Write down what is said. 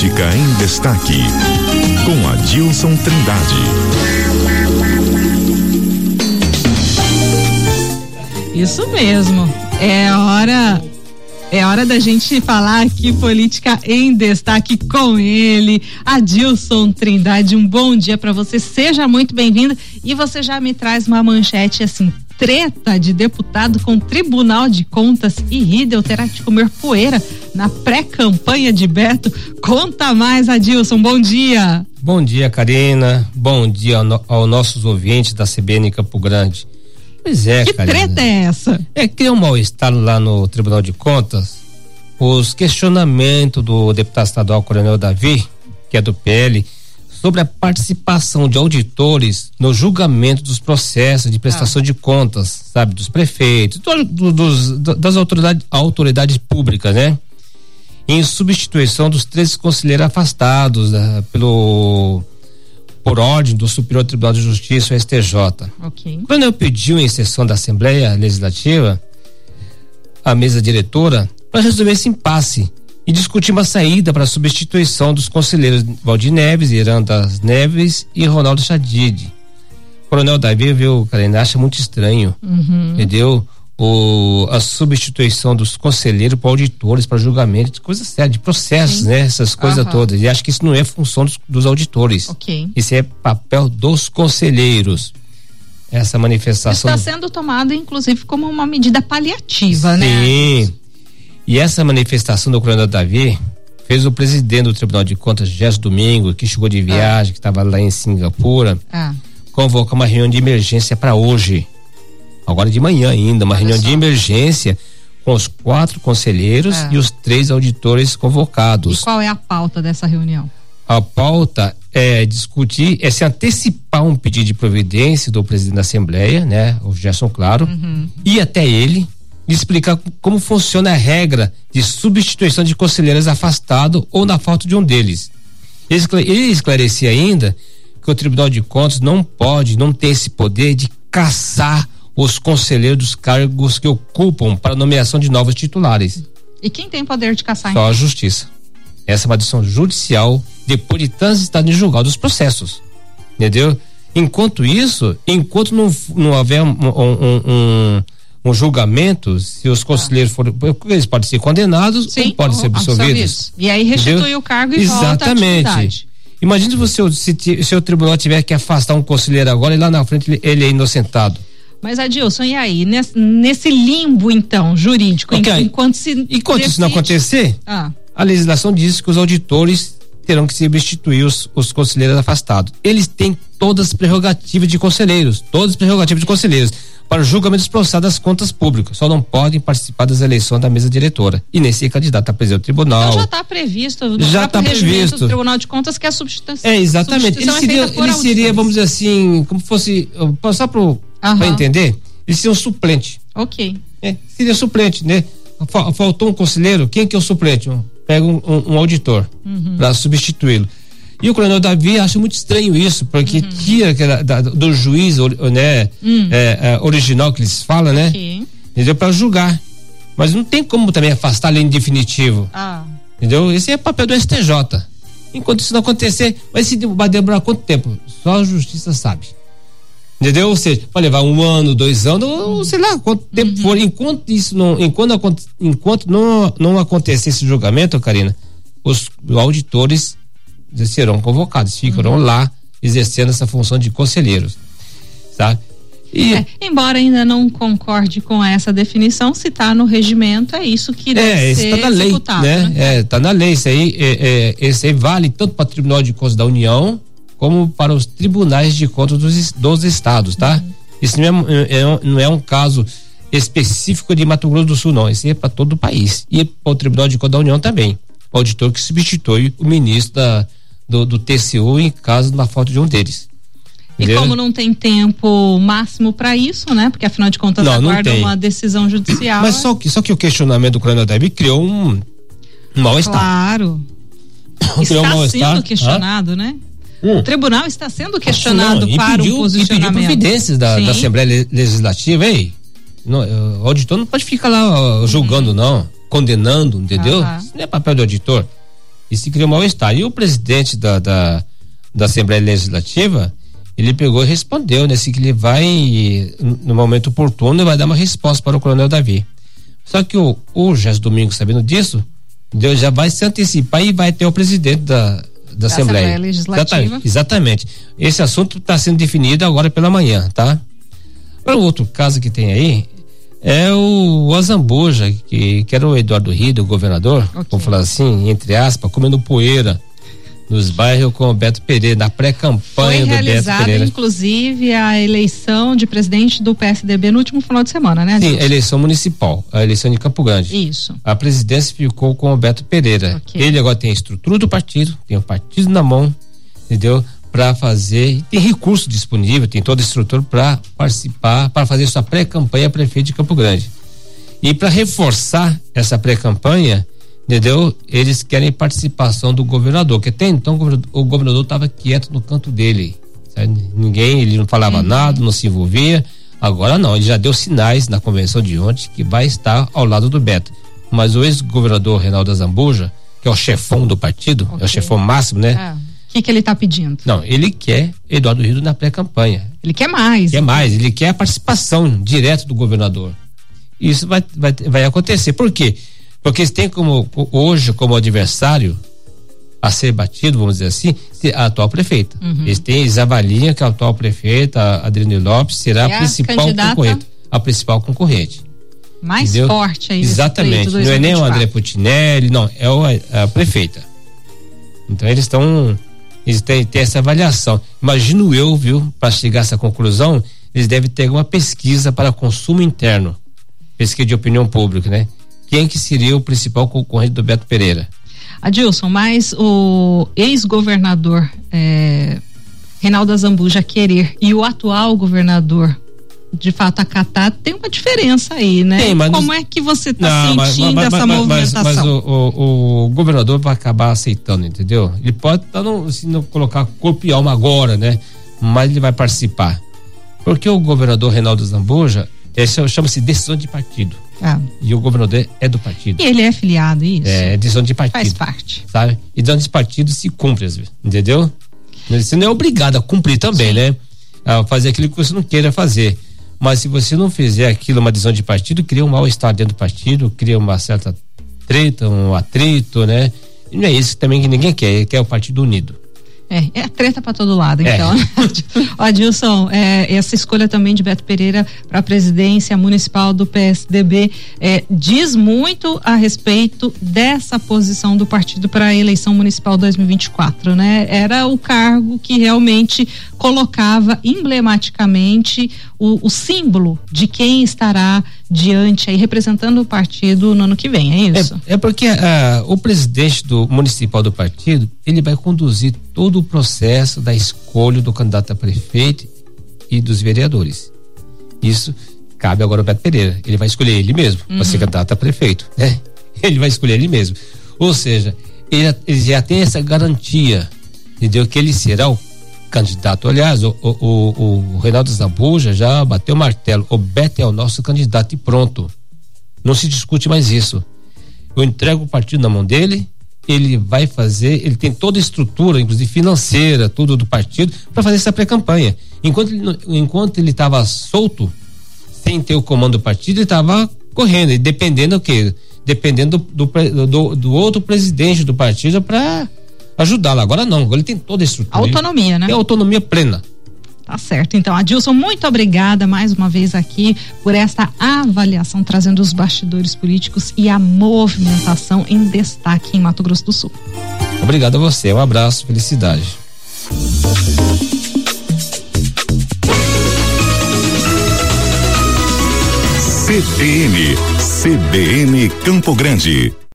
Política em Destaque, com Adilson Trindade. Isso mesmo. É hora é hora da gente falar aqui política em destaque com ele, Adilson Trindade. Um bom dia para você, seja muito bem-vindo. E você já me traz uma manchete assim: treta de deputado com Tribunal de Contas e Riedel terá que comer poeira na pré-campanha de Beto. Conta mais, Adilson. Bom dia. Bom dia, Karina. Bom dia aos ao nossos ouvintes da CBN Campo Grande. Pois é, que Karina. treta é essa? É que um mal-estar lá no Tribunal de Contas. Os questionamentos do deputado estadual Coronel Davi, que é do PL, sobre a participação de auditores no julgamento dos processos de prestação ah. de contas, sabe, dos prefeitos, do, dos, das autoridades, autoridades públicas, né? Em substituição dos três conselheiros afastados uh, pelo por ordem do Superior Tribunal de Justiça, o STJ. Okay. Quando eu pedi em sessão da Assembleia Legislativa, a mesa diretora, para resolver esse impasse e discutir uma saída para a substituição dos conselheiros Valdir Neves, Iranda Neves e Ronaldo Chadid. O Coronel Davi viu, cara, acha muito estranho, uhum. entendeu? O, a substituição dos conselheiros para auditores, para julgamento, coisas sérias, de processos, Sim. né? Essas coisas todas. E acho que isso não é função dos, dos auditores. Ok. Isso é papel dos conselheiros. Essa manifestação. Está sendo tomado, inclusive, como uma medida paliativa, Sim. né? Sim. E essa manifestação do coronel Davi fez o presidente do Tribunal de Contas, Gerson Domingo, que chegou de viagem, ah. que estava lá em Singapura, ah. convocar uma reunião de emergência para hoje agora de manhã ainda, uma Olha reunião só. de emergência com os quatro conselheiros é. e os três auditores convocados. E qual é a pauta dessa reunião? A pauta é discutir, é se antecipar um pedido de providência do presidente da Assembleia, né, o Gerson Claro, uhum. e até ele explicar como funciona a regra de substituição de conselheiros afastados ou na falta de um deles. Ele esclarecia ainda que o Tribunal de Contas não pode, não tem esse poder de caçar os conselheiros dos cargos que ocupam para nomeação de novos titulares. E quem tem poder de caçar? Só a justiça. Essa é uma decisão judicial depois de transitar em julgado os processos. Entendeu? Enquanto isso, enquanto não, não houver um, um, um, um julgamento, se os conselheiros forem. Eles podem ser condenados Sim, ou podem ser absolvidos. E aí restitui entendeu? o cargo e Exatamente. volta à Imagine você, se, se o tribunal tiver que afastar um conselheiro agora e lá na frente ele, ele é inocentado. Mas Adilson, e aí? Nesse, nesse limbo, então, jurídico, okay. enquanto se. Enquanto decide... isso não acontecer, ah. a legislação diz que os auditores terão que substituir os, os conselheiros afastados. Eles têm todas as prerrogativas de conselheiros, todas as prerrogativas de conselheiros para o julgamento dos processos das contas públicas. Só não podem participar das eleições da mesa diretora e nem ser candidato a presidente do tribunal. Então já está previsto já está previsto do Tribunal de Contas que é a substituição. É exatamente. Ele seria, é ele seria, vamos dizer assim, como fosse passar pro para entender, ele seria um suplente. Ok. É, seria suplente, né? Faltou um conselheiro, quem que é o suplente? Pega um, um, um auditor uhum. para substituí-lo. E o coronel Davi acha muito estranho isso, porque uhum. tira aquela, da, do juiz né, uhum. é, é, original que eles falam, né? Okay. Entendeu? Para julgar. Mas não tem como também afastar ele em definitivo. Ah. Entendeu? Esse é papel do STJ. Enquanto isso não acontecer, vai, se, vai demorar quanto tempo? Só a justiça sabe. Entendeu? Ou seja, vai levar um ano, dois anos, ou sei lá quanto tempo uhum. for. Enquanto isso não, enquanto, enquanto não, não acontecer esse julgamento, Karina, os auditores serão convocados, ficarão uhum. lá exercendo essa função de conselheiros, sabe? E, é, embora ainda não concorde com essa definição, se está no regimento, é isso que deve é, ser tá na lei, né? né? É, tá na lei, isso aí, é, é, esse aí vale tanto para o Tribunal de Contas da União, como para os tribunais de contas dos, dos estados, tá? Uhum. Isso não é, é, não é um caso específico de Mato Grosso do Sul, não. Isso é para todo o país. E para o Tribunal de Contas da União também. O auditor que substitui o ministro da, do, do TCU em caso uma falta de um deles. E como não tem tempo máximo para isso, né? Porque afinal de contas não, aguarda uma decisão judicial. Mas só que, só que o questionamento do Coronel Deb criou um, um mal-estar. Claro. Está um sendo questionado, né? Hum. O tribunal está sendo questionado não, para o posicionamento. E providências da, da, Assembleia Legislativa, ei, não, o auditor não pode ficar lá julgando, uhum. não, condenando, entendeu? Isso não é papel do auditor. E se criou mal-estar. E o presidente da, da, da Assembleia Legislativa, ele pegou e respondeu, né? Se que ele vai, no momento oportuno, vai dar uma resposta para o coronel Davi. Só que o, o Gerson Domingos, sabendo disso, Deus já vai se antecipar e vai ter o presidente da, da, Assembleia. Assembleia Legislativa. Exatamente, exatamente. Esse assunto está sendo definido agora pela manhã, tá? Para o outro caso que tem aí, é o Azambuja, que, que era o Eduardo Rido, o governador, okay. vamos falar assim, entre aspas, comendo poeira nos bairros com o Beto Pereira, na pré-campanha do Beto Pereira. Foi realizada, inclusive, a eleição de presidente do PSDB no último final de semana, né? Sim, a eleição municipal, a eleição de Campo Grande. Isso. A presidência ficou com o Beto Pereira. Okay. Ele agora tem a estrutura do partido, tem o partido na mão, entendeu? Para fazer, tem recurso disponível, tem toda a estrutura para participar, para fazer sua pré-campanha prefeito de Campo Grande. E para reforçar essa pré-campanha, entendeu? Eles querem participação do governador, que até então o governador estava quieto no canto dele, ninguém, ele não falava uhum. nada, não se envolvia. Agora não, ele já deu sinais na convenção de ontem que vai estar ao lado do Beto. Mas o ex-governador Reinaldo Zambuja, que é o chefão do partido, okay. é o chefão máximo, né? O é. que, que ele está pedindo? Não, ele quer Eduardo Rio na pré-campanha. Ele quer mais. Quer mais, ele quer a participação direta do governador. Isso vai, vai, vai acontecer. Por quê? Porque eles têm como, hoje, como adversário a ser batido, vamos dizer assim, a atual prefeita. Uhum. Eles têm, eles avaliam que a atual prefeita, Adriane Lopes, será a principal concorrente. A principal concorrente. Mais entendeu? forte aí. Exatamente. Não é nem o André Putinelli, não, é o, a, a prefeita. Então eles estão. Eles têm, têm essa avaliação. Imagino eu, viu, para chegar a essa conclusão, eles devem ter uma pesquisa para consumo interno. Pesquisa de opinião pública, né? Quem que seria o principal concorrente do Beto Pereira? Adilson, mas o ex-governador é, Reinaldo Azambuja querer e o atual governador de fato acatar, tem uma diferença aí, né? Tem, mas Como é que você está sentindo mas, mas, essa movimentação? Mas, o, o, o, governador vai acabar aceitando, entendeu? Ele pode tá no, se não colocar corpo e alma agora, né? Mas ele vai participar. Porque o governador Reinaldo Zambuja, chama-se decisão de partido. Ah. E o governador é do partido. E ele é filiado, isso? É, decisão de partido. Faz parte. Sabe? E decisão de partido se cumpre, entendeu? Você não é obrigado a cumprir também, Sim. né? A fazer aquilo que você não queira fazer. Mas se você não fizer aquilo, uma decisão de partido, cria um mal-estar dentro do partido, cria uma certa treta, um atrito, né? E não é isso também que ninguém quer, quer o partido unido. É, é treta para todo lado, é. então. Ó, Adilson, é, essa escolha também de Beto Pereira para a presidência municipal do PSDB é, diz muito a respeito dessa posição do partido para a eleição municipal 2024, né? Era o cargo que realmente colocava emblematicamente o, o símbolo de quem estará diante aí representando o partido no ano que vem, é isso? É, é porque uh, o presidente do municipal do partido ele vai conduzir todo o processo da escolha do candidato a prefeito e dos vereadores. Isso cabe agora ao Beto Pereira. Ele vai escolher ele mesmo uhum. para ser candidato a prefeito, né? Ele vai escolher ele mesmo. Ou seja, ele, ele já tem essa garantia, entendeu? Que ele será o candidato. Aliás, o, o, o, o Reinaldo Zambuja já bateu o martelo. O Beto é o nosso candidato e pronto. Não se discute mais isso. Eu entrego o partido na mão dele, ele vai fazer, ele tem toda a estrutura, inclusive financeira, tudo do partido, para fazer essa pré-campanha. Enquanto ele, enquanto ele estava solto, sem ter o comando do partido, ele estava correndo, e dependendo do quê? Dependendo do, do, do, do outro presidente do partido para ajudá-lo. Agora não, agora ele tem toda a estrutura. Autonomia, né? Tem autonomia plena. Tá certo. Então, Adilson, muito obrigada mais uma vez aqui por esta avaliação, trazendo os bastidores políticos e a movimentação em destaque em Mato Grosso do Sul. Obrigado a você. Um abraço, felicidade. CBN, CBN Campo Grande.